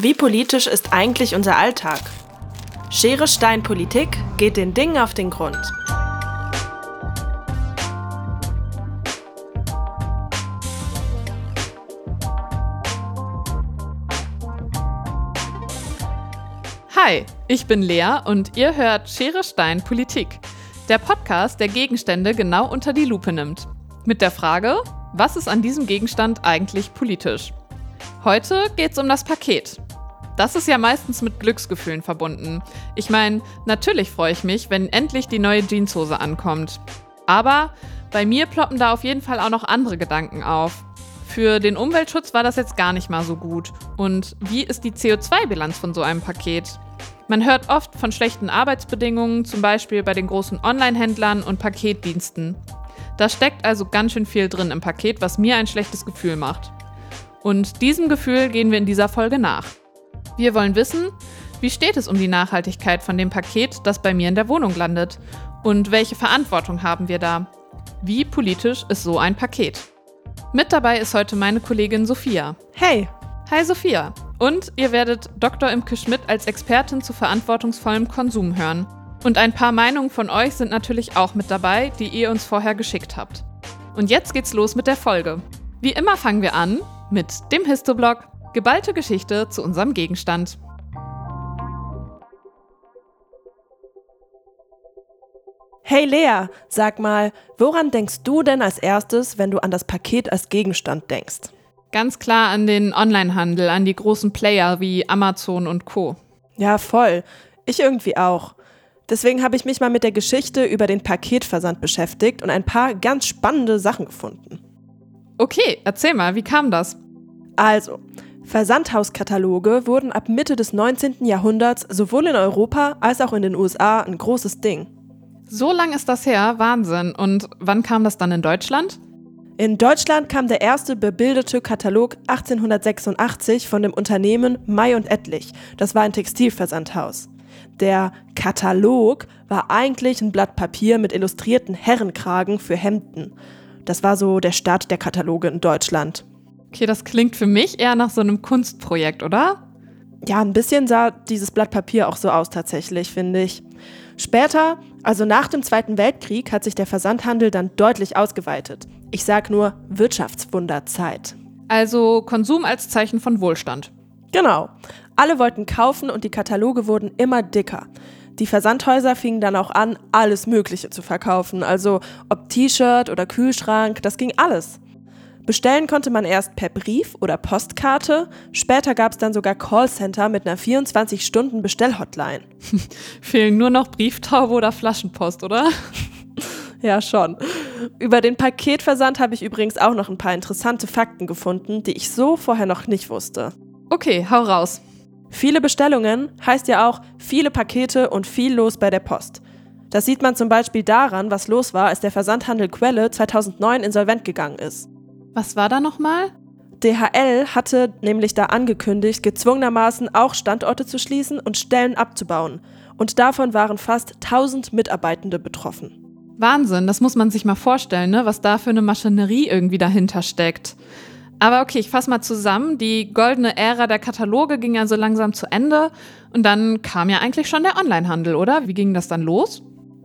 Wie politisch ist eigentlich unser Alltag? Schere Stein Politik geht den Dingen auf den Grund. Hi, ich bin Lea und ihr hört Schere Stein Politik, der Podcast, der Gegenstände genau unter die Lupe nimmt. Mit der Frage, was ist an diesem Gegenstand eigentlich politisch? Heute geht es um das Paket. Das ist ja meistens mit Glücksgefühlen verbunden. Ich meine, natürlich freue ich mich, wenn endlich die neue Jeanshose ankommt. Aber bei mir ploppen da auf jeden Fall auch noch andere Gedanken auf. Für den Umweltschutz war das jetzt gar nicht mal so gut. Und wie ist die CO2-Bilanz von so einem Paket? Man hört oft von schlechten Arbeitsbedingungen, zum Beispiel bei den großen Online-Händlern und Paketdiensten. Da steckt also ganz schön viel drin im Paket, was mir ein schlechtes Gefühl macht. Und diesem Gefühl gehen wir in dieser Folge nach. Wir wollen wissen, wie steht es um die Nachhaltigkeit von dem Paket, das bei mir in der Wohnung landet? Und welche Verantwortung haben wir da? Wie politisch ist so ein Paket? Mit dabei ist heute meine Kollegin Sophia. Hey! Hi Sophia! Und ihr werdet Dr. Imke Schmidt als Expertin zu verantwortungsvollem Konsum hören. Und ein paar Meinungen von euch sind natürlich auch mit dabei, die ihr uns vorher geschickt habt. Und jetzt geht's los mit der Folge. Wie immer fangen wir an mit dem Histoblog. Geballte Geschichte zu unserem Gegenstand. Hey Lea, sag mal, woran denkst du denn als erstes, wenn du an das Paket als Gegenstand denkst? Ganz klar an den Onlinehandel, an die großen Player wie Amazon und Co. Ja, voll. Ich irgendwie auch. Deswegen habe ich mich mal mit der Geschichte über den Paketversand beschäftigt und ein paar ganz spannende Sachen gefunden. Okay, erzähl mal, wie kam das? Also, Versandhauskataloge wurden ab Mitte des 19. Jahrhunderts sowohl in Europa als auch in den USA ein großes Ding. So lang ist das her, Wahnsinn. Und wann kam das dann in Deutschland? In Deutschland kam der erste bebilderte Katalog 1886 von dem Unternehmen May und Etlich. Das war ein Textilversandhaus. Der Katalog war eigentlich ein Blatt Papier mit illustrierten Herrenkragen für Hemden. Das war so der Start der Kataloge in Deutschland. Okay, das klingt für mich eher nach so einem Kunstprojekt, oder? Ja, ein bisschen sah dieses Blatt Papier auch so aus tatsächlich, finde ich. Später, also nach dem Zweiten Weltkrieg, hat sich der Versandhandel dann deutlich ausgeweitet. Ich sag nur Wirtschaftswunderzeit. Also Konsum als Zeichen von Wohlstand. Genau. Alle wollten kaufen und die Kataloge wurden immer dicker. Die Versandhäuser fingen dann auch an, alles Mögliche zu verkaufen. Also ob T-Shirt oder Kühlschrank, das ging alles. Bestellen konnte man erst per Brief oder Postkarte. Später gab es dann sogar Callcenter mit einer 24-Stunden-Bestellhotline. Fehlen nur noch Brieftaube oder Flaschenpost, oder? ja, schon. Über den Paketversand habe ich übrigens auch noch ein paar interessante Fakten gefunden, die ich so vorher noch nicht wusste. Okay, hau raus. Viele Bestellungen heißt ja auch viele Pakete und viel los bei der Post. Das sieht man zum Beispiel daran, was los war, als der Versandhandel Quelle 2009 insolvent gegangen ist. Was war da nochmal? DHL hatte nämlich da angekündigt, gezwungenermaßen auch Standorte zu schließen und Stellen abzubauen. Und davon waren fast 1000 Mitarbeitende betroffen. Wahnsinn, das muss man sich mal vorstellen, ne? was da für eine Maschinerie irgendwie dahinter steckt. Aber okay, ich fasse mal zusammen. Die goldene Ära der Kataloge ging ja so langsam zu Ende. Und dann kam ja eigentlich schon der Onlinehandel, oder? Wie ging das dann los?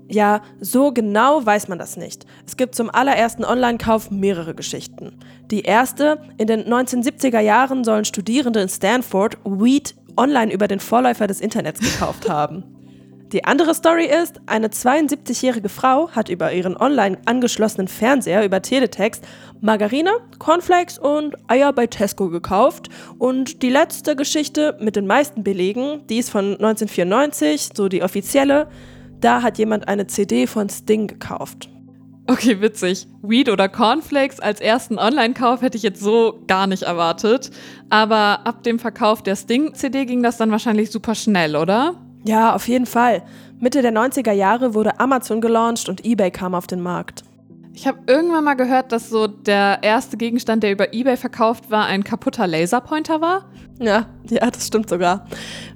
Ja, so genau weiß man das nicht. Es gibt zum allerersten Online-Kauf mehrere Geschichten. Die erste, in den 1970er Jahren sollen Studierende in Stanford Weed online über den Vorläufer des Internets gekauft haben. Die andere Story ist, eine 72-jährige Frau hat über ihren online angeschlossenen Fernseher über Teletext Margarine, Cornflakes und Eier bei Tesco gekauft. Und die letzte Geschichte mit den meisten Belegen, die ist von 1994, so die offizielle, da hat jemand eine CD von Sting gekauft. Okay, witzig. Weed oder Cornflakes als ersten Online-Kauf hätte ich jetzt so gar nicht erwartet. Aber ab dem Verkauf der Sting-CD ging das dann wahrscheinlich super schnell, oder? Ja, auf jeden Fall. Mitte der 90er Jahre wurde Amazon gelauncht und eBay kam auf den Markt. Ich habe irgendwann mal gehört, dass so der erste Gegenstand, der über eBay verkauft war, ein kaputter Laserpointer war. Ja, ja, das stimmt sogar.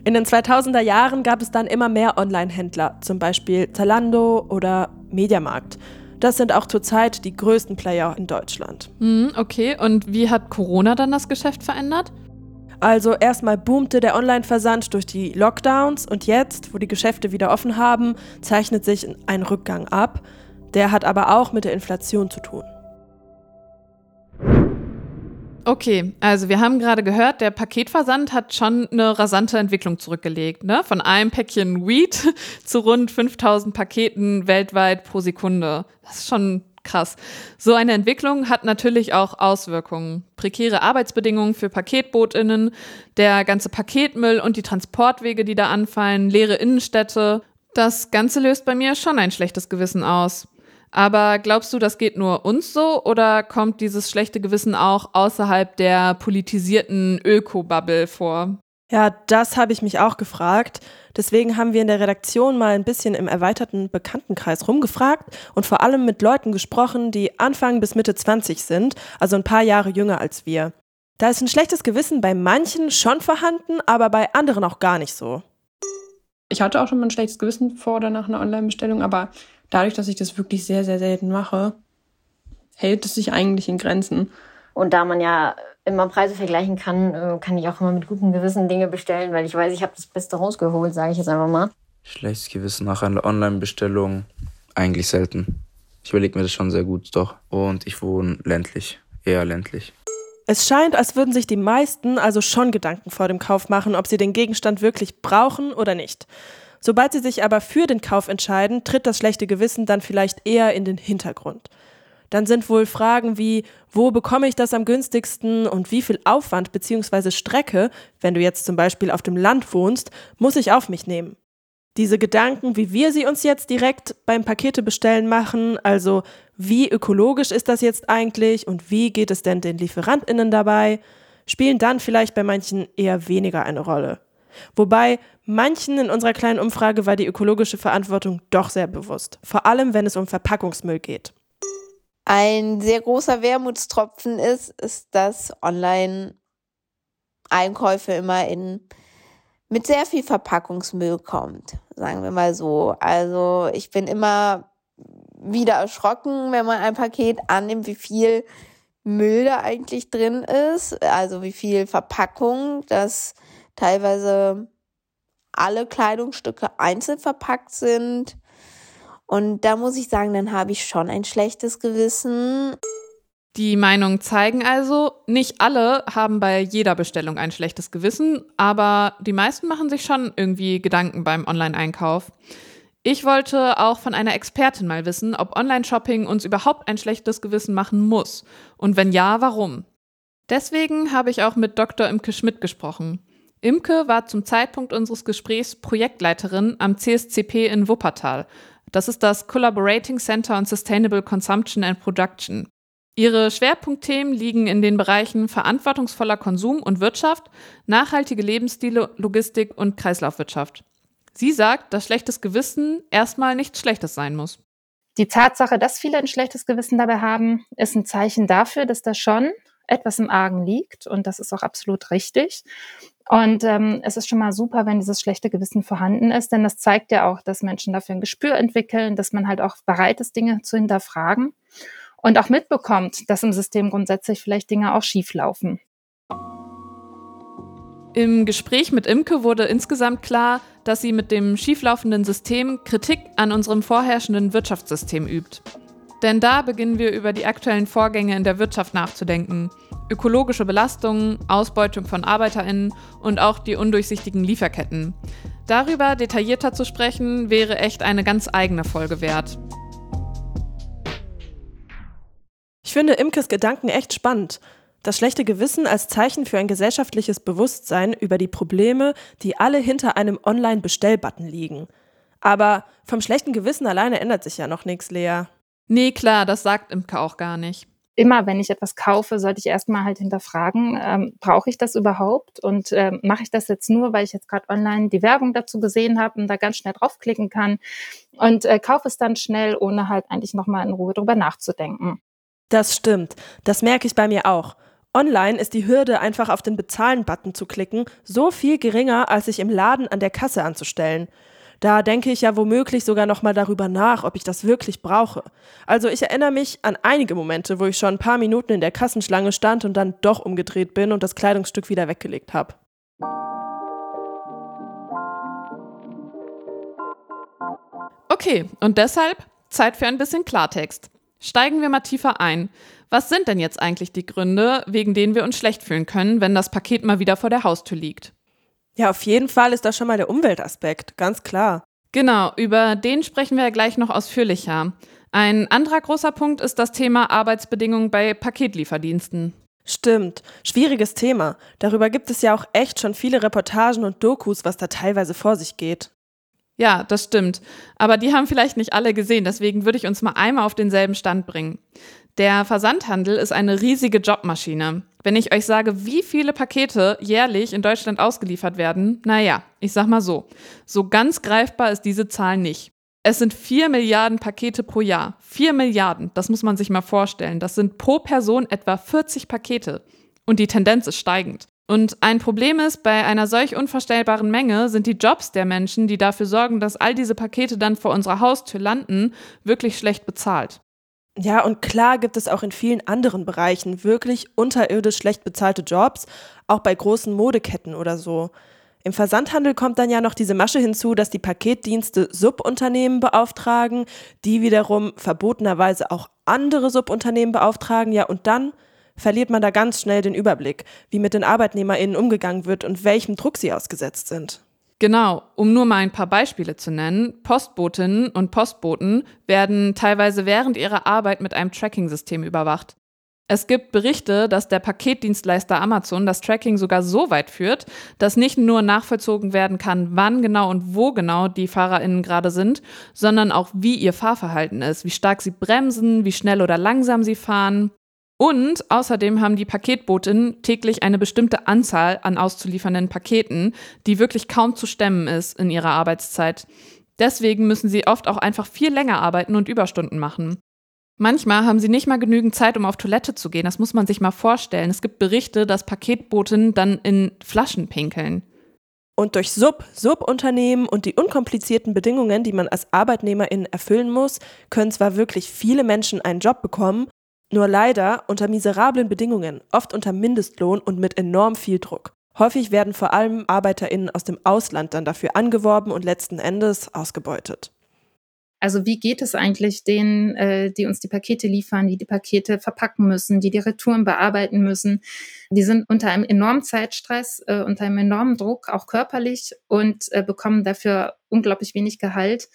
In den 2000er Jahren gab es dann immer mehr Online-Händler, zum Beispiel Zalando oder Mediamarkt. Das sind auch zurzeit die größten Player in Deutschland. Mhm, okay, und wie hat Corona dann das Geschäft verändert? Also erstmal boomte der Online-Versand durch die Lockdowns und jetzt, wo die Geschäfte wieder offen haben, zeichnet sich ein Rückgang ab. Der hat aber auch mit der Inflation zu tun. Okay, also wir haben gerade gehört, der Paketversand hat schon eine rasante Entwicklung zurückgelegt. Ne? Von einem Päckchen Weed zu rund 5000 Paketen weltweit pro Sekunde. Das ist schon krass. So eine Entwicklung hat natürlich auch Auswirkungen. Prekäre Arbeitsbedingungen für Paketbootinnen, der ganze Paketmüll und die Transportwege, die da anfallen, leere Innenstädte. Das Ganze löst bei mir schon ein schlechtes Gewissen aus. Aber glaubst du, das geht nur uns so oder kommt dieses schlechte Gewissen auch außerhalb der politisierten Öko-Bubble vor? Ja, das habe ich mich auch gefragt. Deswegen haben wir in der Redaktion mal ein bisschen im erweiterten Bekanntenkreis rumgefragt und vor allem mit Leuten gesprochen, die Anfang bis Mitte 20 sind, also ein paar Jahre jünger als wir. Da ist ein schlechtes Gewissen bei manchen schon vorhanden, aber bei anderen auch gar nicht so. Ich hatte auch schon mal ein schlechtes Gewissen vor oder nach einer Online-Bestellung, aber dadurch, dass ich das wirklich sehr, sehr selten mache, hält es sich eigentlich in Grenzen. Und da man ja immer Preise vergleichen kann, äh, kann ich auch immer mit gutem Gewissen Dinge bestellen, weil ich weiß, ich habe das Beste rausgeholt, sage ich jetzt einfach mal. Schlechtes Gewissen nach einer Online-Bestellung eigentlich selten. Ich überlege mir das schon sehr gut, doch. Und ich wohne ländlich, eher ländlich. Es scheint, als würden sich die meisten also schon Gedanken vor dem Kauf machen, ob sie den Gegenstand wirklich brauchen oder nicht. Sobald sie sich aber für den Kauf entscheiden, tritt das schlechte Gewissen dann vielleicht eher in den Hintergrund. Dann sind wohl Fragen wie, wo bekomme ich das am günstigsten und wie viel Aufwand bzw. Strecke, wenn du jetzt zum Beispiel auf dem Land wohnst, muss ich auf mich nehmen. Diese Gedanken, wie wir sie uns jetzt direkt beim Pakete bestellen machen, also wie ökologisch ist das jetzt eigentlich und wie geht es denn den Lieferantinnen dabei, spielen dann vielleicht bei manchen eher weniger eine Rolle. Wobei manchen in unserer kleinen Umfrage war die ökologische Verantwortung doch sehr bewusst, vor allem wenn es um Verpackungsmüll geht. Ein sehr großer Wermutstropfen ist, ist, dass Online-Einkäufe immer in mit sehr viel Verpackungsmüll kommt, sagen wir mal so. Also ich bin immer wieder erschrocken, wenn man ein Paket annimmt, wie viel Müll da eigentlich drin ist, also wie viel Verpackung, dass teilweise alle Kleidungsstücke einzeln verpackt sind. Und da muss ich sagen, dann habe ich schon ein schlechtes Gewissen. Die Meinungen zeigen also, nicht alle haben bei jeder Bestellung ein schlechtes Gewissen, aber die meisten machen sich schon irgendwie Gedanken beim Online-Einkauf. Ich wollte auch von einer Expertin mal wissen, ob Online-Shopping uns überhaupt ein schlechtes Gewissen machen muss und wenn ja, warum. Deswegen habe ich auch mit Dr. Imke Schmidt gesprochen. Imke war zum Zeitpunkt unseres Gesprächs Projektleiterin am CSCP in Wuppertal. Das ist das Collaborating Center on Sustainable Consumption and Production. Ihre Schwerpunktthemen liegen in den Bereichen verantwortungsvoller Konsum und Wirtschaft, nachhaltige Lebensstile, Logistik und Kreislaufwirtschaft. Sie sagt, dass schlechtes Gewissen erstmal nichts Schlechtes sein muss. Die Tatsache, dass viele ein schlechtes Gewissen dabei haben, ist ein Zeichen dafür, dass da schon etwas im Argen liegt und das ist auch absolut richtig. Und ähm, es ist schon mal super, wenn dieses schlechte Gewissen vorhanden ist, denn das zeigt ja auch, dass Menschen dafür ein Gespür entwickeln, dass man halt auch bereit ist, Dinge zu hinterfragen und auch mitbekommt, dass im System grundsätzlich vielleicht Dinge auch schief laufen. Im Gespräch mit Imke wurde insgesamt klar, dass sie mit dem schieflaufenden System Kritik an unserem vorherrschenden Wirtschaftssystem übt. Denn da beginnen wir über die aktuellen Vorgänge in der Wirtschaft nachzudenken. Ökologische Belastungen, Ausbeutung von Arbeiterinnen und auch die undurchsichtigen Lieferketten. Darüber detaillierter zu sprechen, wäre echt eine ganz eigene Folge wert. Ich finde Imkes Gedanken echt spannend. Das schlechte Gewissen als Zeichen für ein gesellschaftliches Bewusstsein über die Probleme, die alle hinter einem Online-Bestellbutton liegen. Aber vom schlechten Gewissen alleine ändert sich ja noch nichts, Lea. Nee, klar, das sagt Imke auch gar nicht. Immer wenn ich etwas kaufe, sollte ich erstmal halt hinterfragen, ähm, brauche ich das überhaupt? Und ähm, mache ich das jetzt nur, weil ich jetzt gerade online die Werbung dazu gesehen habe und da ganz schnell draufklicken kann und äh, kaufe es dann schnell, ohne halt eigentlich nochmal in Ruhe drüber nachzudenken. Das stimmt. Das merke ich bei mir auch. Online ist die Hürde, einfach auf den Bezahlen-Button zu klicken, so viel geringer, als sich im Laden an der Kasse anzustellen. Da denke ich ja womöglich sogar nochmal darüber nach, ob ich das wirklich brauche. Also ich erinnere mich an einige Momente, wo ich schon ein paar Minuten in der Kassenschlange stand und dann doch umgedreht bin und das Kleidungsstück wieder weggelegt habe. Okay, und deshalb Zeit für ein bisschen Klartext. Steigen wir mal tiefer ein. Was sind denn jetzt eigentlich die Gründe, wegen denen wir uns schlecht fühlen können, wenn das Paket mal wieder vor der Haustür liegt? Ja, auf jeden Fall ist das schon mal der Umweltaspekt, ganz klar. Genau, über den sprechen wir ja gleich noch ausführlicher. Ein anderer großer Punkt ist das Thema Arbeitsbedingungen bei Paketlieferdiensten. Stimmt, schwieriges Thema. Darüber gibt es ja auch echt schon viele Reportagen und Dokus, was da teilweise vor sich geht. Ja, das stimmt. Aber die haben vielleicht nicht alle gesehen, deswegen würde ich uns mal einmal auf denselben Stand bringen. Der Versandhandel ist eine riesige Jobmaschine. Wenn ich euch sage, wie viele Pakete jährlich in Deutschland ausgeliefert werden, naja, ich sag mal so, so ganz greifbar ist diese Zahl nicht. Es sind 4 Milliarden Pakete pro Jahr. 4 Milliarden, das muss man sich mal vorstellen. Das sind pro Person etwa 40 Pakete. Und die Tendenz ist steigend. Und ein Problem ist, bei einer solch unvorstellbaren Menge sind die Jobs der Menschen, die dafür sorgen, dass all diese Pakete dann vor unserer Haustür landen, wirklich schlecht bezahlt. Ja, und klar gibt es auch in vielen anderen Bereichen wirklich unterirdisch schlecht bezahlte Jobs, auch bei großen Modeketten oder so. Im Versandhandel kommt dann ja noch diese Masche hinzu, dass die Paketdienste Subunternehmen beauftragen, die wiederum verbotenerweise auch andere Subunternehmen beauftragen, ja, und dann verliert man da ganz schnell den Überblick, wie mit den ArbeitnehmerInnen umgegangen wird und welchem Druck sie ausgesetzt sind. Genau, um nur mal ein paar Beispiele zu nennen. Postbotinnen und Postboten werden teilweise während ihrer Arbeit mit einem Tracking-System überwacht. Es gibt Berichte, dass der Paketdienstleister Amazon das Tracking sogar so weit führt, dass nicht nur nachvollzogen werden kann, wann genau und wo genau die FahrerInnen gerade sind, sondern auch wie ihr Fahrverhalten ist, wie stark sie bremsen, wie schnell oder langsam sie fahren. Und außerdem haben die Paketbotinnen täglich eine bestimmte Anzahl an auszuliefernden Paketen, die wirklich kaum zu stemmen ist in ihrer Arbeitszeit. Deswegen müssen sie oft auch einfach viel länger arbeiten und Überstunden machen. Manchmal haben sie nicht mal genügend Zeit, um auf Toilette zu gehen. Das muss man sich mal vorstellen. Es gibt Berichte, dass Paketbotinnen dann in Flaschen pinkeln. Und durch Sub, Subunternehmen und die unkomplizierten Bedingungen, die man als Arbeitnehmerin erfüllen muss, können zwar wirklich viele Menschen einen Job bekommen, nur leider unter miserablen Bedingungen, oft unter Mindestlohn und mit enorm viel Druck. Häufig werden vor allem ArbeiterInnen aus dem Ausland dann dafür angeworben und letzten Endes ausgebeutet. Also wie geht es eigentlich denen, äh, die uns die Pakete liefern, die die Pakete verpacken müssen, die die Retouren bearbeiten müssen? Die sind unter einem enormen Zeitstress, äh, unter einem enormen Druck, auch körperlich und äh, bekommen dafür unglaublich wenig Gehalt.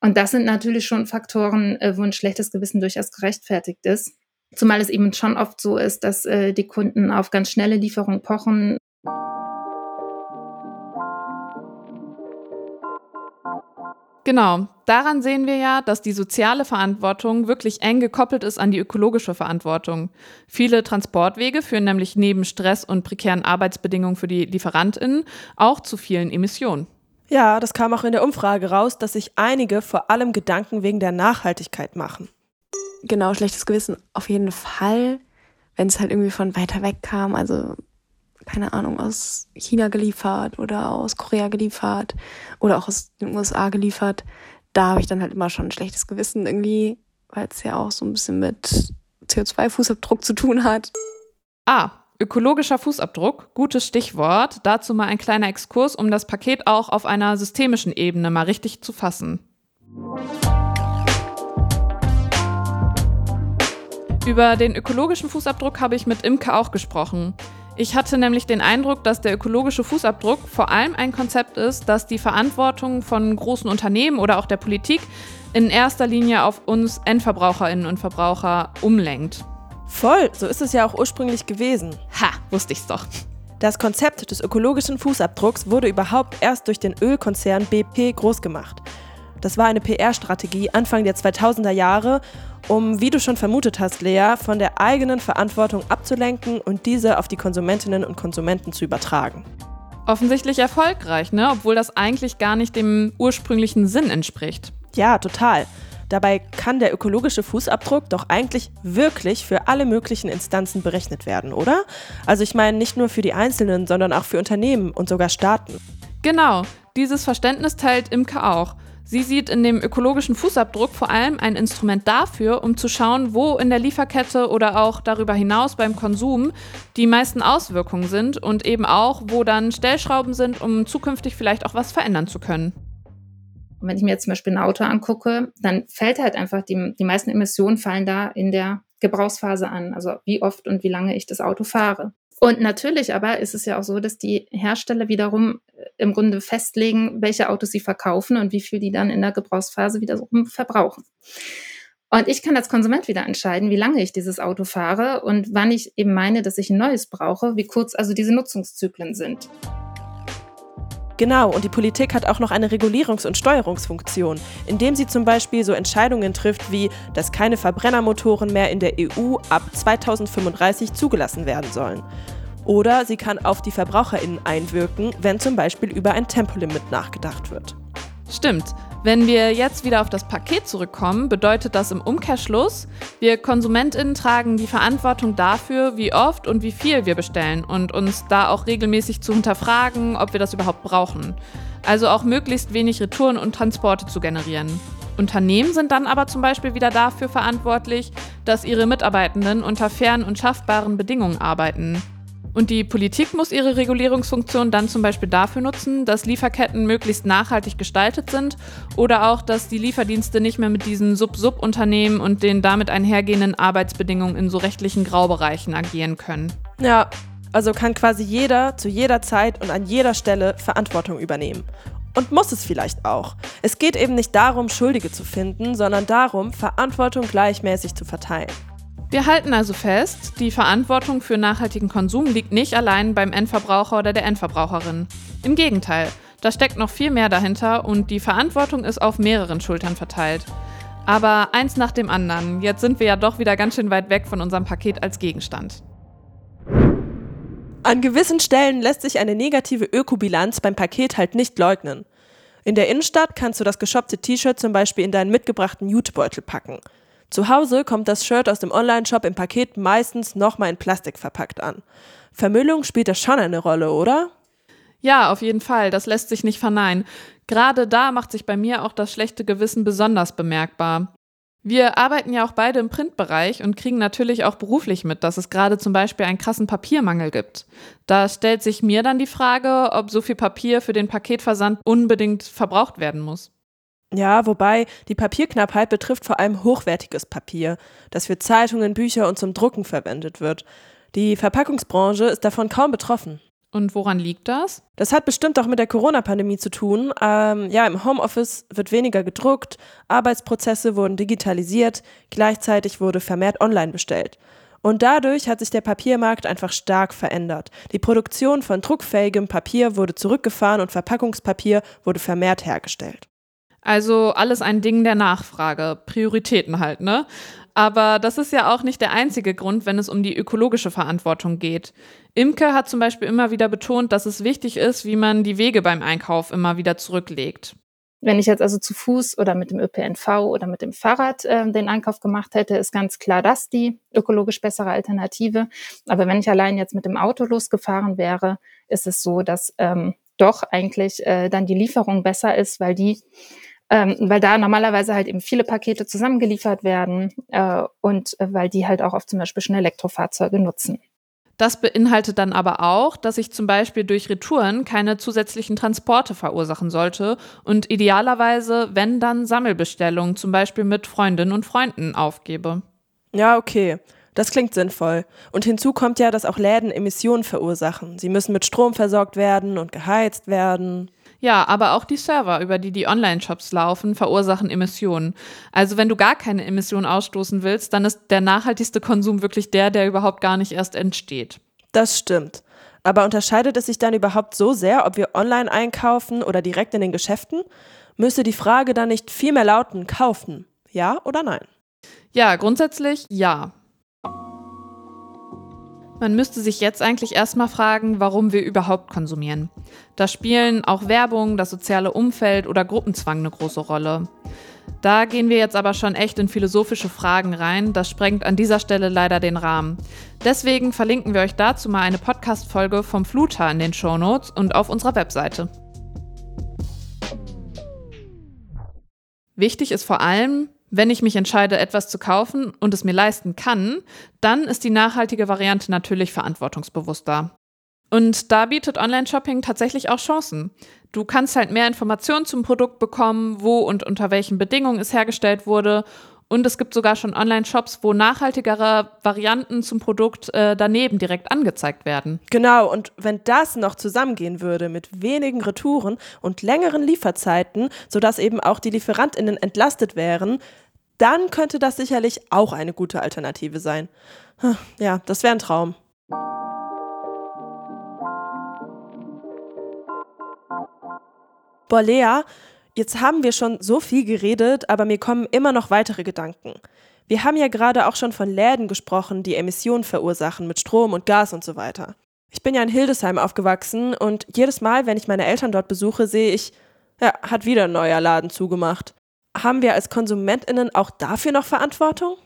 Und das sind natürlich schon Faktoren, äh, wo ein schlechtes Gewissen durchaus gerechtfertigt ist. Zumal es eben schon oft so ist, dass äh, die Kunden auf ganz schnelle Lieferung pochen. Genau, daran sehen wir ja, dass die soziale Verantwortung wirklich eng gekoppelt ist an die ökologische Verantwortung. Viele Transportwege führen nämlich neben Stress und prekären Arbeitsbedingungen für die Lieferantinnen auch zu vielen Emissionen. Ja, das kam auch in der Umfrage raus, dass sich einige vor allem Gedanken wegen der Nachhaltigkeit machen genau, schlechtes Gewissen auf jeden Fall, wenn es halt irgendwie von weiter weg kam, also keine Ahnung, aus China geliefert oder aus Korea geliefert oder auch aus den USA geliefert, da habe ich dann halt immer schon ein schlechtes Gewissen irgendwie, weil es ja auch so ein bisschen mit CO2-Fußabdruck zu tun hat. Ah, ökologischer Fußabdruck, gutes Stichwort. Dazu mal ein kleiner Exkurs, um das Paket auch auf einer systemischen Ebene mal richtig zu fassen. Über den ökologischen Fußabdruck habe ich mit Imke auch gesprochen. Ich hatte nämlich den Eindruck, dass der ökologische Fußabdruck vor allem ein Konzept ist, das die Verantwortung von großen Unternehmen oder auch der Politik in erster Linie auf uns Endverbraucherinnen und Verbraucher umlenkt. Voll, so ist es ja auch ursprünglich gewesen. Ha, wusste ich's doch. Das Konzept des ökologischen Fußabdrucks wurde überhaupt erst durch den Ölkonzern BP groß gemacht. Das war eine PR-Strategie Anfang der 2000er Jahre, um, wie du schon vermutet hast, Lea, von der eigenen Verantwortung abzulenken und diese auf die Konsumentinnen und Konsumenten zu übertragen. Offensichtlich erfolgreich, ne? obwohl das eigentlich gar nicht dem ursprünglichen Sinn entspricht. Ja, total. Dabei kann der ökologische Fußabdruck doch eigentlich wirklich für alle möglichen Instanzen berechnet werden, oder? Also ich meine nicht nur für die Einzelnen, sondern auch für Unternehmen und sogar Staaten. Genau, Dieses Verständnis teilt Imke auch. Sie sieht in dem ökologischen Fußabdruck vor allem ein Instrument dafür, um zu schauen, wo in der Lieferkette oder auch darüber hinaus beim Konsum die meisten Auswirkungen sind und eben auch, wo dann Stellschrauben sind, um zukünftig vielleicht auch was verändern zu können. Wenn ich mir jetzt zum Beispiel ein Auto angucke, dann fällt halt einfach, die, die meisten Emissionen fallen da in der Gebrauchsphase an. Also wie oft und wie lange ich das Auto fahre. Und natürlich aber ist es ja auch so, dass die Hersteller wiederum äh, im Grunde festlegen, welche Autos sie verkaufen und wie viel die dann in der Gebrauchsphase wiederum verbrauchen. Und ich kann als Konsument wieder entscheiden, wie lange ich dieses Auto fahre und wann ich eben meine, dass ich ein neues brauche, wie kurz also diese Nutzungszyklen sind. Genau, und die Politik hat auch noch eine Regulierungs- und Steuerungsfunktion, indem sie zum Beispiel so Entscheidungen trifft wie, dass keine Verbrennermotoren mehr in der EU ab 2035 zugelassen werden sollen. Oder sie kann auf die VerbraucherInnen einwirken, wenn zum Beispiel über ein Tempolimit nachgedacht wird. Stimmt. Wenn wir jetzt wieder auf das Paket zurückkommen, bedeutet das im Umkehrschluss, wir KonsumentInnen tragen die Verantwortung dafür, wie oft und wie viel wir bestellen und uns da auch regelmäßig zu hinterfragen, ob wir das überhaupt brauchen. Also auch möglichst wenig Retouren und Transporte zu generieren. Unternehmen sind dann aber zum Beispiel wieder dafür verantwortlich, dass ihre Mitarbeitenden unter fairen und schaffbaren Bedingungen arbeiten. Und die Politik muss ihre Regulierungsfunktion dann zum Beispiel dafür nutzen, dass Lieferketten möglichst nachhaltig gestaltet sind oder auch, dass die Lieferdienste nicht mehr mit diesen Sub-Sub-Unternehmen und den damit einhergehenden Arbeitsbedingungen in so rechtlichen Graubereichen agieren können. Ja, also kann quasi jeder zu jeder Zeit und an jeder Stelle Verantwortung übernehmen. Und muss es vielleicht auch. Es geht eben nicht darum, Schuldige zu finden, sondern darum, Verantwortung gleichmäßig zu verteilen. Wir halten also fest, die Verantwortung für nachhaltigen Konsum liegt nicht allein beim Endverbraucher oder der Endverbraucherin. Im Gegenteil, da steckt noch viel mehr dahinter und die Verantwortung ist auf mehreren Schultern verteilt. Aber eins nach dem anderen, jetzt sind wir ja doch wieder ganz schön weit weg von unserem Paket als Gegenstand. An gewissen Stellen lässt sich eine negative Ökobilanz beim Paket halt nicht leugnen. In der Innenstadt kannst du das geshoppte T-Shirt zum Beispiel in deinen mitgebrachten Jutebeutel packen. Zu Hause kommt das Shirt aus dem Online-Shop im Paket meistens nochmal in Plastik verpackt an. Vermüllung spielt da schon eine Rolle, oder? Ja, auf jeden Fall, das lässt sich nicht verneinen. Gerade da macht sich bei mir auch das schlechte Gewissen besonders bemerkbar. Wir arbeiten ja auch beide im Printbereich und kriegen natürlich auch beruflich mit, dass es gerade zum Beispiel einen krassen Papiermangel gibt. Da stellt sich mir dann die Frage, ob so viel Papier für den Paketversand unbedingt verbraucht werden muss. Ja, wobei die Papierknappheit betrifft vor allem hochwertiges Papier, das für Zeitungen, Bücher und zum Drucken verwendet wird. Die Verpackungsbranche ist davon kaum betroffen. Und woran liegt das? Das hat bestimmt auch mit der Corona-Pandemie zu tun. Ähm, ja, im Homeoffice wird weniger gedruckt, Arbeitsprozesse wurden digitalisiert, gleichzeitig wurde vermehrt online bestellt. Und dadurch hat sich der Papiermarkt einfach stark verändert. Die Produktion von druckfähigem Papier wurde zurückgefahren und Verpackungspapier wurde vermehrt hergestellt. Also alles ein Ding der Nachfrage, Prioritäten halt, ne? Aber das ist ja auch nicht der einzige Grund, wenn es um die ökologische Verantwortung geht. Imke hat zum Beispiel immer wieder betont, dass es wichtig ist, wie man die Wege beim Einkauf immer wieder zurücklegt. Wenn ich jetzt also zu Fuß oder mit dem ÖPNV oder mit dem Fahrrad äh, den Einkauf gemacht hätte, ist ganz klar das die ökologisch bessere Alternative. Aber wenn ich allein jetzt mit dem Auto losgefahren wäre, ist es so, dass ähm, doch eigentlich äh, dann die Lieferung besser ist, weil die ähm, weil da normalerweise halt eben viele Pakete zusammengeliefert werden äh, und äh, weil die halt auch oft zum Beispiel schon Elektrofahrzeuge nutzen. Das beinhaltet dann aber auch, dass ich zum Beispiel durch Retouren keine zusätzlichen Transporte verursachen sollte und idealerweise, wenn dann Sammelbestellungen zum Beispiel mit Freundinnen und Freunden aufgebe. Ja, okay. Das klingt sinnvoll. Und hinzu kommt ja, dass auch Läden Emissionen verursachen. Sie müssen mit Strom versorgt werden und geheizt werden. Ja, aber auch die Server, über die die Online-Shops laufen, verursachen Emissionen. Also wenn du gar keine Emissionen ausstoßen willst, dann ist der nachhaltigste Konsum wirklich der, der überhaupt gar nicht erst entsteht. Das stimmt. Aber unterscheidet es sich dann überhaupt so sehr, ob wir online einkaufen oder direkt in den Geschäften? Müsste die Frage dann nicht viel mehr lauten, kaufen? Ja oder nein? Ja, grundsätzlich ja. Man müsste sich jetzt eigentlich erstmal fragen, warum wir überhaupt konsumieren. Da spielen auch Werbung, das soziale Umfeld oder Gruppenzwang eine große Rolle. Da gehen wir jetzt aber schon echt in philosophische Fragen rein. Das sprengt an dieser Stelle leider den Rahmen. Deswegen verlinken wir euch dazu mal eine Podcast-Folge vom Fluter in den Show Notes und auf unserer Webseite. Wichtig ist vor allem, wenn ich mich entscheide, etwas zu kaufen und es mir leisten kann, dann ist die nachhaltige Variante natürlich verantwortungsbewusster. Und da bietet Online-Shopping tatsächlich auch Chancen. Du kannst halt mehr Informationen zum Produkt bekommen, wo und unter welchen Bedingungen es hergestellt wurde. Und es gibt sogar schon Online-Shops, wo nachhaltigere Varianten zum Produkt äh, daneben direkt angezeigt werden. Genau, und wenn das noch zusammengehen würde mit wenigen Retouren und längeren Lieferzeiten, sodass eben auch die Lieferantinnen entlastet wären, dann könnte das sicherlich auch eine gute Alternative sein. Ja, das wäre ein Traum. Boah, jetzt haben wir schon so viel geredet, aber mir kommen immer noch weitere Gedanken. Wir haben ja gerade auch schon von Läden gesprochen, die Emissionen verursachen mit Strom und Gas und so weiter. Ich bin ja in Hildesheim aufgewachsen und jedes Mal, wenn ich meine Eltern dort besuche, sehe ich, ja, hat wieder ein neuer Laden zugemacht. Haben wir als KonsumentInnen auch dafür noch Verantwortung?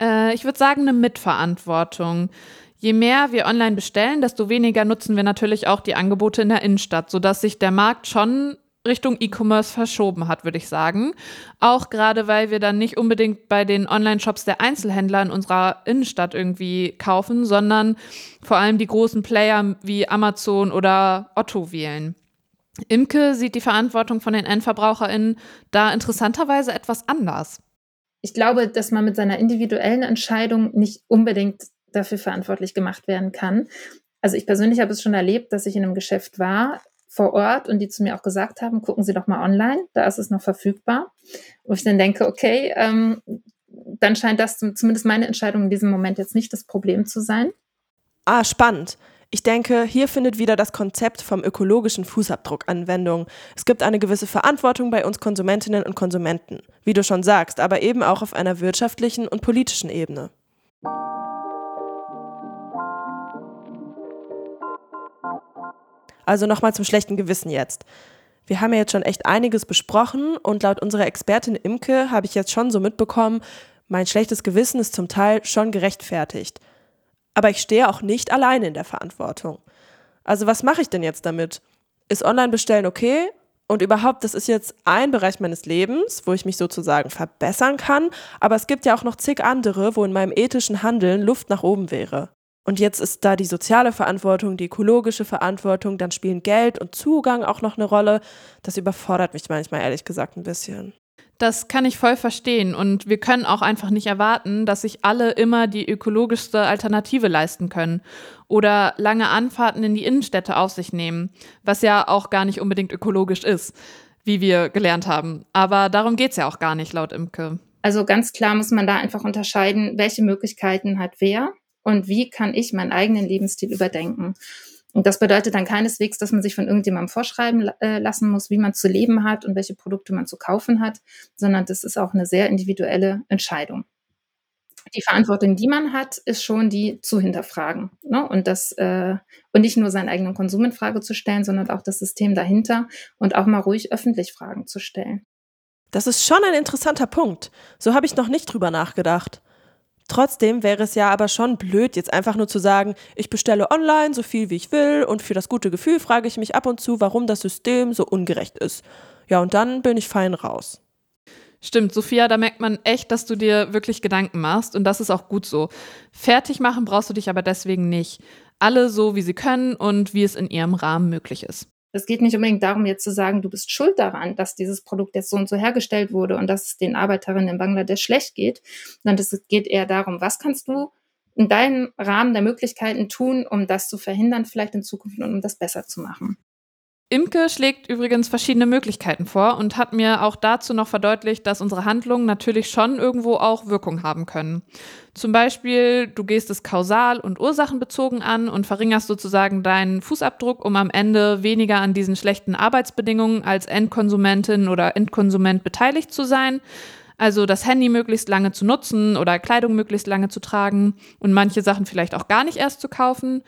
Äh, ich würde sagen, eine Mitverantwortung. Je mehr wir online bestellen, desto weniger nutzen wir natürlich auch die Angebote in der Innenstadt, sodass sich der Markt schon Richtung E-Commerce verschoben hat, würde ich sagen. Auch gerade, weil wir dann nicht unbedingt bei den Online-Shops der Einzelhändler in unserer Innenstadt irgendwie kaufen, sondern vor allem die großen Player wie Amazon oder Otto wählen. Imke sieht die Verantwortung von den EndverbraucherInnen da interessanterweise etwas anders. Ich glaube, dass man mit seiner individuellen Entscheidung nicht unbedingt dafür verantwortlich gemacht werden kann. Also ich persönlich habe es schon erlebt, dass ich in einem Geschäft war, vor Ort und die zu mir auch gesagt haben, gucken Sie doch mal online, da ist es noch verfügbar. Wo ich dann denke, okay, ähm, dann scheint das zumindest meine Entscheidung in diesem Moment jetzt nicht das Problem zu sein. Ah, spannend. Ich denke, hier findet wieder das Konzept vom ökologischen Fußabdruck Anwendung. Es gibt eine gewisse Verantwortung bei uns Konsumentinnen und Konsumenten, wie du schon sagst, aber eben auch auf einer wirtschaftlichen und politischen Ebene. Also nochmal zum schlechten Gewissen jetzt. Wir haben ja jetzt schon echt einiges besprochen und laut unserer Expertin Imke habe ich jetzt schon so mitbekommen, mein schlechtes Gewissen ist zum Teil schon gerechtfertigt. Aber ich stehe auch nicht alleine in der Verantwortung. Also was mache ich denn jetzt damit? Ist Online-Bestellen okay? Und überhaupt, das ist jetzt ein Bereich meines Lebens, wo ich mich sozusagen verbessern kann, aber es gibt ja auch noch zig andere, wo in meinem ethischen Handeln Luft nach oben wäre. Und jetzt ist da die soziale Verantwortung, die ökologische Verantwortung, dann spielen Geld und Zugang auch noch eine Rolle. Das überfordert mich manchmal ehrlich gesagt ein bisschen. Das kann ich voll verstehen und wir können auch einfach nicht erwarten, dass sich alle immer die ökologischste Alternative leisten können oder lange Anfahrten in die Innenstädte auf sich nehmen, was ja auch gar nicht unbedingt ökologisch ist, wie wir gelernt haben. Aber darum geht es ja auch gar nicht laut Imke. Also ganz klar muss man da einfach unterscheiden, welche Möglichkeiten hat wer und wie kann ich meinen eigenen Lebensstil überdenken. Und das bedeutet dann keineswegs, dass man sich von irgendjemandem vorschreiben äh, lassen muss, wie man zu leben hat und welche Produkte man zu kaufen hat, sondern das ist auch eine sehr individuelle Entscheidung. Die Verantwortung, die man hat, ist schon die zu hinterfragen. Ne? Und das äh, und nicht nur seinen eigenen Konsum in Frage zu stellen, sondern auch das System dahinter und auch mal ruhig öffentlich Fragen zu stellen. Das ist schon ein interessanter Punkt. So habe ich noch nicht drüber nachgedacht. Trotzdem wäre es ja aber schon blöd, jetzt einfach nur zu sagen, ich bestelle online so viel wie ich will und für das gute Gefühl frage ich mich ab und zu, warum das System so ungerecht ist. Ja, und dann bin ich fein raus. Stimmt, Sophia, da merkt man echt, dass du dir wirklich Gedanken machst und das ist auch gut so. Fertig machen brauchst du dich aber deswegen nicht. Alle so, wie sie können und wie es in ihrem Rahmen möglich ist. Es geht nicht unbedingt darum, jetzt zu sagen, du bist schuld daran, dass dieses Produkt jetzt so und so hergestellt wurde und dass es den Arbeiterinnen in Bangladesch schlecht geht, sondern es geht eher darum, was kannst du in deinem Rahmen der Möglichkeiten tun, um das zu verhindern, vielleicht in Zukunft und um das besser zu machen. Imke schlägt übrigens verschiedene Möglichkeiten vor und hat mir auch dazu noch verdeutlicht, dass unsere Handlungen natürlich schon irgendwo auch Wirkung haben können. Zum Beispiel, du gehst es kausal und ursachenbezogen an und verringerst sozusagen deinen Fußabdruck, um am Ende weniger an diesen schlechten Arbeitsbedingungen als Endkonsumentin oder Endkonsument beteiligt zu sein. Also das Handy möglichst lange zu nutzen oder Kleidung möglichst lange zu tragen und manche Sachen vielleicht auch gar nicht erst zu kaufen.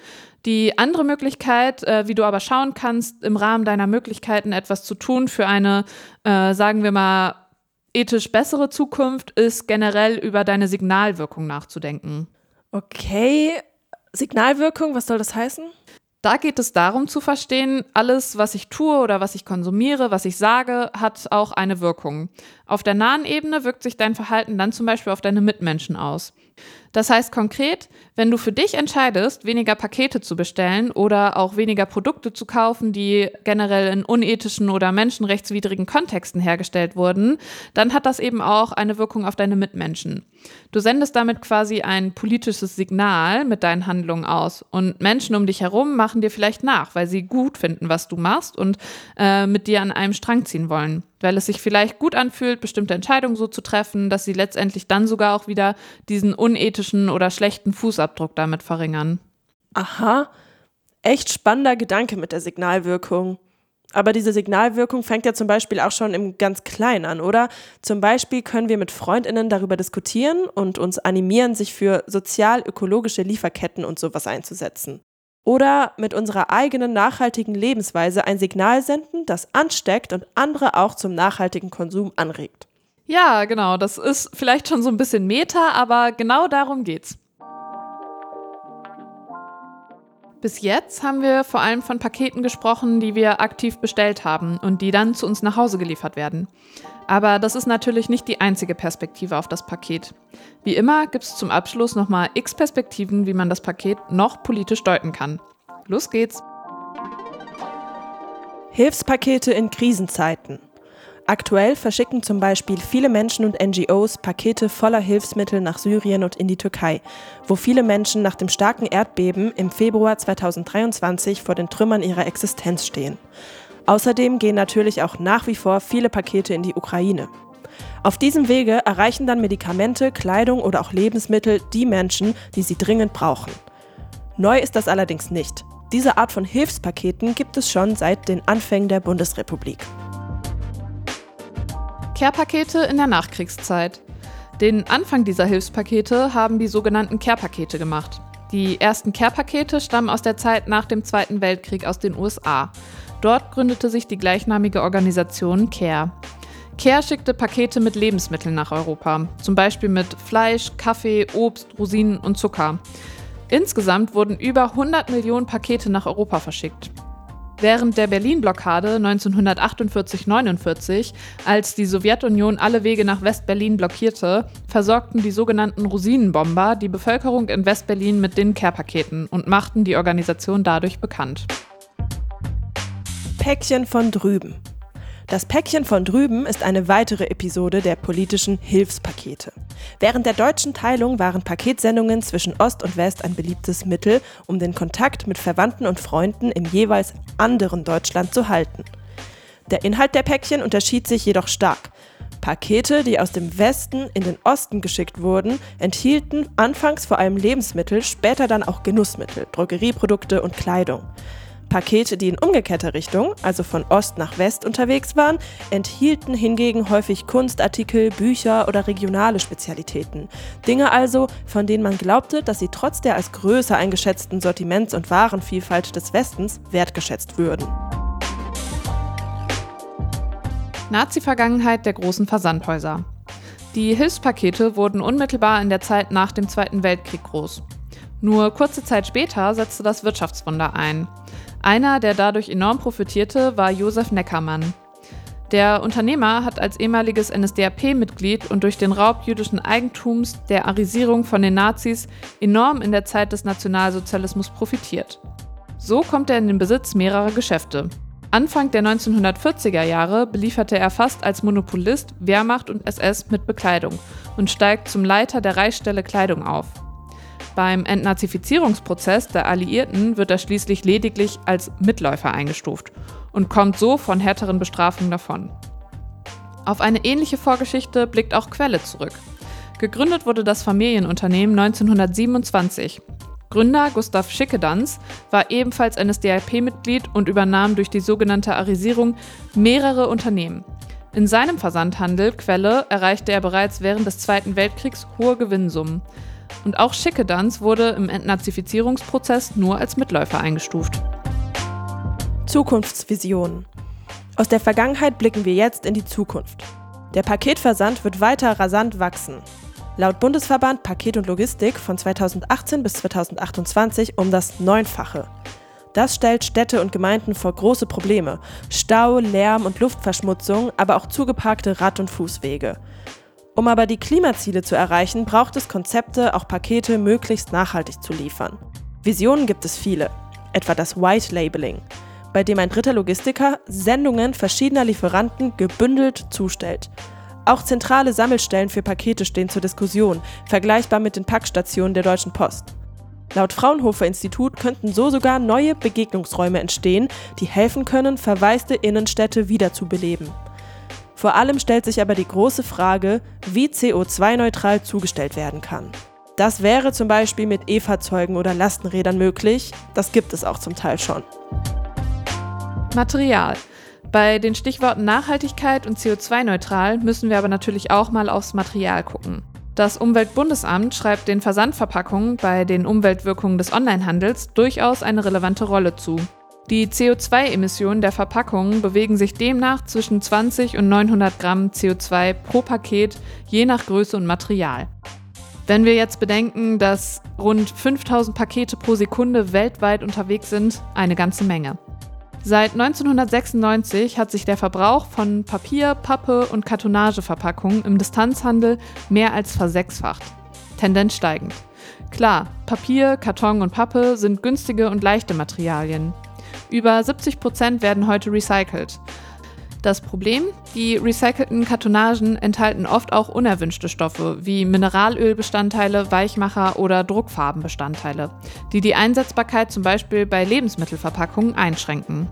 Die andere Möglichkeit, äh, wie du aber schauen kannst, im Rahmen deiner Möglichkeiten etwas zu tun für eine, äh, sagen wir mal, ethisch bessere Zukunft, ist generell über deine Signalwirkung nachzudenken. Okay, Signalwirkung, was soll das heißen? Da geht es darum zu verstehen, alles, was ich tue oder was ich konsumiere, was ich sage, hat auch eine Wirkung. Auf der nahen Ebene wirkt sich dein Verhalten dann zum Beispiel auf deine Mitmenschen aus. Das heißt konkret, wenn du für dich entscheidest, weniger Pakete zu bestellen oder auch weniger Produkte zu kaufen, die generell in unethischen oder menschenrechtswidrigen Kontexten hergestellt wurden, dann hat das eben auch eine Wirkung auf deine Mitmenschen. Du sendest damit quasi ein politisches Signal mit deinen Handlungen aus und Menschen um dich herum machen dir vielleicht nach, weil sie gut finden, was du machst und äh, mit dir an einem Strang ziehen wollen weil es sich vielleicht gut anfühlt, bestimmte Entscheidungen so zu treffen, dass sie letztendlich dann sogar auch wieder diesen unethischen oder schlechten Fußabdruck damit verringern. Aha, echt spannender Gedanke mit der Signalwirkung. Aber diese Signalwirkung fängt ja zum Beispiel auch schon im ganz Kleinen an, oder? Zum Beispiel können wir mit Freundinnen darüber diskutieren und uns animieren, sich für sozial-ökologische Lieferketten und sowas einzusetzen oder mit unserer eigenen nachhaltigen Lebensweise ein Signal senden, das ansteckt und andere auch zum nachhaltigen Konsum anregt. Ja, genau, das ist vielleicht schon so ein bisschen Meta, aber genau darum geht's. Bis jetzt haben wir vor allem von Paketen gesprochen, die wir aktiv bestellt haben und die dann zu uns nach Hause geliefert werden. Aber das ist natürlich nicht die einzige Perspektive auf das Paket. Wie immer gibt es zum Abschluss nochmal x Perspektiven, wie man das Paket noch politisch deuten kann. Los geht's! Hilfspakete in Krisenzeiten. Aktuell verschicken zum Beispiel viele Menschen und NGOs Pakete voller Hilfsmittel nach Syrien und in die Türkei, wo viele Menschen nach dem starken Erdbeben im Februar 2023 vor den Trümmern ihrer Existenz stehen. Außerdem gehen natürlich auch nach wie vor viele Pakete in die Ukraine. Auf diesem Wege erreichen dann Medikamente, Kleidung oder auch Lebensmittel die Menschen, die sie dringend brauchen. Neu ist das allerdings nicht. Diese Art von Hilfspaketen gibt es schon seit den Anfängen der Bundesrepublik. Care-Pakete in der Nachkriegszeit. Den Anfang dieser Hilfspakete haben die sogenannten Care-Pakete gemacht. Die ersten Care-Pakete stammen aus der Zeit nach dem Zweiten Weltkrieg aus den USA. Dort gründete sich die gleichnamige Organisation CARE. CARE schickte Pakete mit Lebensmitteln nach Europa, zum Beispiel mit Fleisch, Kaffee, Obst, Rosinen und Zucker. Insgesamt wurden über 100 Millionen Pakete nach Europa verschickt. Während der Berlin-Blockade 1948-49, als die Sowjetunion alle Wege nach West-Berlin blockierte, versorgten die sogenannten Rosinenbomber die Bevölkerung in West-Berlin mit den Care-Paketen und machten die Organisation dadurch bekannt. Päckchen von drüben. Das Päckchen von drüben ist eine weitere Episode der politischen Hilfspakete. Während der deutschen Teilung waren Paketsendungen zwischen Ost und West ein beliebtes Mittel, um den Kontakt mit Verwandten und Freunden im jeweils anderen Deutschland zu halten. Der Inhalt der Päckchen unterschied sich jedoch stark. Pakete, die aus dem Westen in den Osten geschickt wurden, enthielten anfangs vor allem Lebensmittel, später dann auch Genussmittel, Drogerieprodukte und Kleidung. Pakete, die in umgekehrter Richtung, also von Ost nach West unterwegs waren, enthielten hingegen häufig Kunstartikel, Bücher oder regionale Spezialitäten. Dinge also, von denen man glaubte, dass sie trotz der als größer eingeschätzten Sortiments- und Warenvielfalt des Westens wertgeschätzt würden. Nazi-Vergangenheit der großen Versandhäuser. Die Hilfspakete wurden unmittelbar in der Zeit nach dem Zweiten Weltkrieg groß. Nur kurze Zeit später setzte das Wirtschaftswunder ein. Einer, der dadurch enorm profitierte, war Josef Neckermann. Der Unternehmer hat als ehemaliges NSDAP-Mitglied und durch den Raub jüdischen Eigentums der Arisierung von den Nazis enorm in der Zeit des Nationalsozialismus profitiert. So kommt er in den Besitz mehrerer Geschäfte. Anfang der 1940er Jahre belieferte er fast als Monopolist Wehrmacht und SS mit Bekleidung und steigt zum Leiter der Reichsstelle Kleidung auf. Beim Entnazifizierungsprozess der Alliierten wird er schließlich lediglich als Mitläufer eingestuft und kommt so von härteren Bestrafungen davon. Auf eine ähnliche Vorgeschichte blickt auch Quelle zurück. Gegründet wurde das Familienunternehmen 1927. Gründer Gustav Schickedanz war ebenfalls NSDAP-Mitglied und übernahm durch die sogenannte Arisierung mehrere Unternehmen. In seinem Versandhandel Quelle erreichte er bereits während des Zweiten Weltkriegs hohe Gewinnsummen. Und auch Schickedanz wurde im Entnazifizierungsprozess nur als Mitläufer eingestuft. Zukunftsvisionen. Aus der Vergangenheit blicken wir jetzt in die Zukunft. Der Paketversand wird weiter rasant wachsen. Laut Bundesverband Paket und Logistik von 2018 bis 2028 um das Neunfache. Das stellt Städte und Gemeinden vor große Probleme. Stau, Lärm und Luftverschmutzung, aber auch zugeparkte Rad- und Fußwege. Um aber die Klimaziele zu erreichen, braucht es Konzepte, auch Pakete möglichst nachhaltig zu liefern. Visionen gibt es viele, etwa das White Labeling, bei dem ein dritter Logistiker Sendungen verschiedener Lieferanten gebündelt zustellt. Auch zentrale Sammelstellen für Pakete stehen zur Diskussion, vergleichbar mit den Packstationen der Deutschen Post. Laut Fraunhofer Institut könnten so sogar neue Begegnungsräume entstehen, die helfen können, verwaiste Innenstädte wiederzubeleben. Vor allem stellt sich aber die große Frage, wie CO2-neutral zugestellt werden kann. Das wäre zum Beispiel mit E-Fahrzeugen oder Lastenrädern möglich, das gibt es auch zum Teil schon. Material. Bei den Stichworten Nachhaltigkeit und CO2-neutral müssen wir aber natürlich auch mal aufs Material gucken. Das Umweltbundesamt schreibt den Versandverpackungen bei den Umweltwirkungen des Onlinehandels durchaus eine relevante Rolle zu. Die CO2-Emissionen der Verpackungen bewegen sich demnach zwischen 20 und 900 Gramm CO2 pro Paket, je nach Größe und Material. Wenn wir jetzt bedenken, dass rund 5000 Pakete pro Sekunde weltweit unterwegs sind, eine ganze Menge. Seit 1996 hat sich der Verbrauch von Papier, Pappe und Kartonageverpackungen im Distanzhandel mehr als versechsfacht. Tendenz steigend. Klar, Papier, Karton und Pappe sind günstige und leichte Materialien. Über 70 Prozent werden heute recycelt. Das Problem, die recycelten Kartonagen enthalten oft auch unerwünschte Stoffe wie Mineralölbestandteile, Weichmacher oder Druckfarbenbestandteile, die die Einsetzbarkeit zum Beispiel bei Lebensmittelverpackungen einschränken.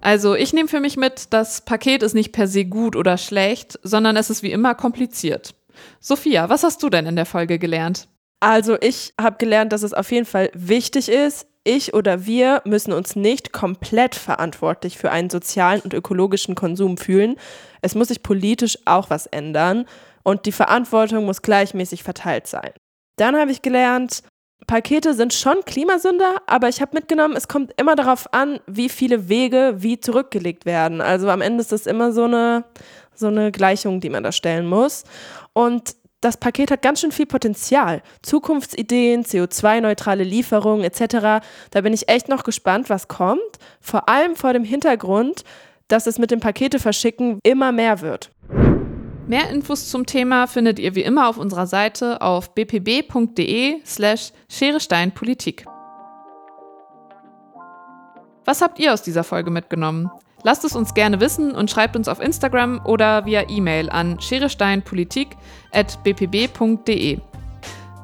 Also ich nehme für mich mit, das Paket ist nicht per se gut oder schlecht, sondern es ist wie immer kompliziert. Sophia, was hast du denn in der Folge gelernt? Also ich habe gelernt, dass es auf jeden Fall wichtig ist, ich oder wir müssen uns nicht komplett verantwortlich für einen sozialen und ökologischen Konsum fühlen. Es muss sich politisch auch was ändern und die Verantwortung muss gleichmäßig verteilt sein. Dann habe ich gelernt, Pakete sind schon Klimasünder, aber ich habe mitgenommen, es kommt immer darauf an, wie viele Wege wie zurückgelegt werden. Also am Ende ist das immer so eine, so eine Gleichung, die man da stellen muss. Und das Paket hat ganz schön viel Potenzial. Zukunftsideen, CO2-neutrale Lieferungen etc. Da bin ich echt noch gespannt, was kommt. Vor allem vor dem Hintergrund, dass es mit dem Pakete verschicken immer mehr wird. Mehr Infos zum Thema findet ihr wie immer auf unserer Seite auf bpb.de slash Scheresteinpolitik. Was habt ihr aus dieser Folge mitgenommen? Lasst es uns gerne wissen und schreibt uns auf Instagram oder via E-Mail an scheresteinpolitik.bpb.de.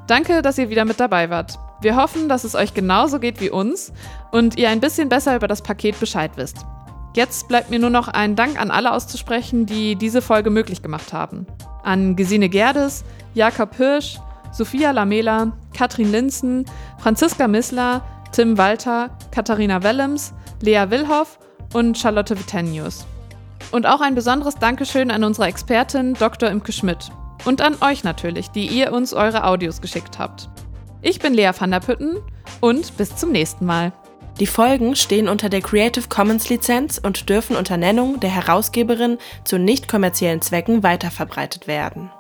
Danke, dass ihr wieder mit dabei wart. Wir hoffen, dass es euch genauso geht wie uns und ihr ein bisschen besser über das Paket Bescheid wisst. Jetzt bleibt mir nur noch ein Dank an alle auszusprechen, die diese Folge möglich gemacht haben. An Gesine Gerdes, Jakob Hirsch, Sophia Lamela, Katrin Linzen, Franziska Missler, Tim Walter, Katharina Wellems, Lea Wilhoff und Charlotte Vitenius. Und auch ein besonderes Dankeschön an unsere Expertin Dr. Imke Schmidt. Und an euch natürlich, die ihr uns eure Audios geschickt habt. Ich bin Lea van der Pütten und bis zum nächsten Mal. Die Folgen stehen unter der Creative Commons Lizenz und dürfen unter Nennung der Herausgeberin zu nicht kommerziellen Zwecken weiterverbreitet werden.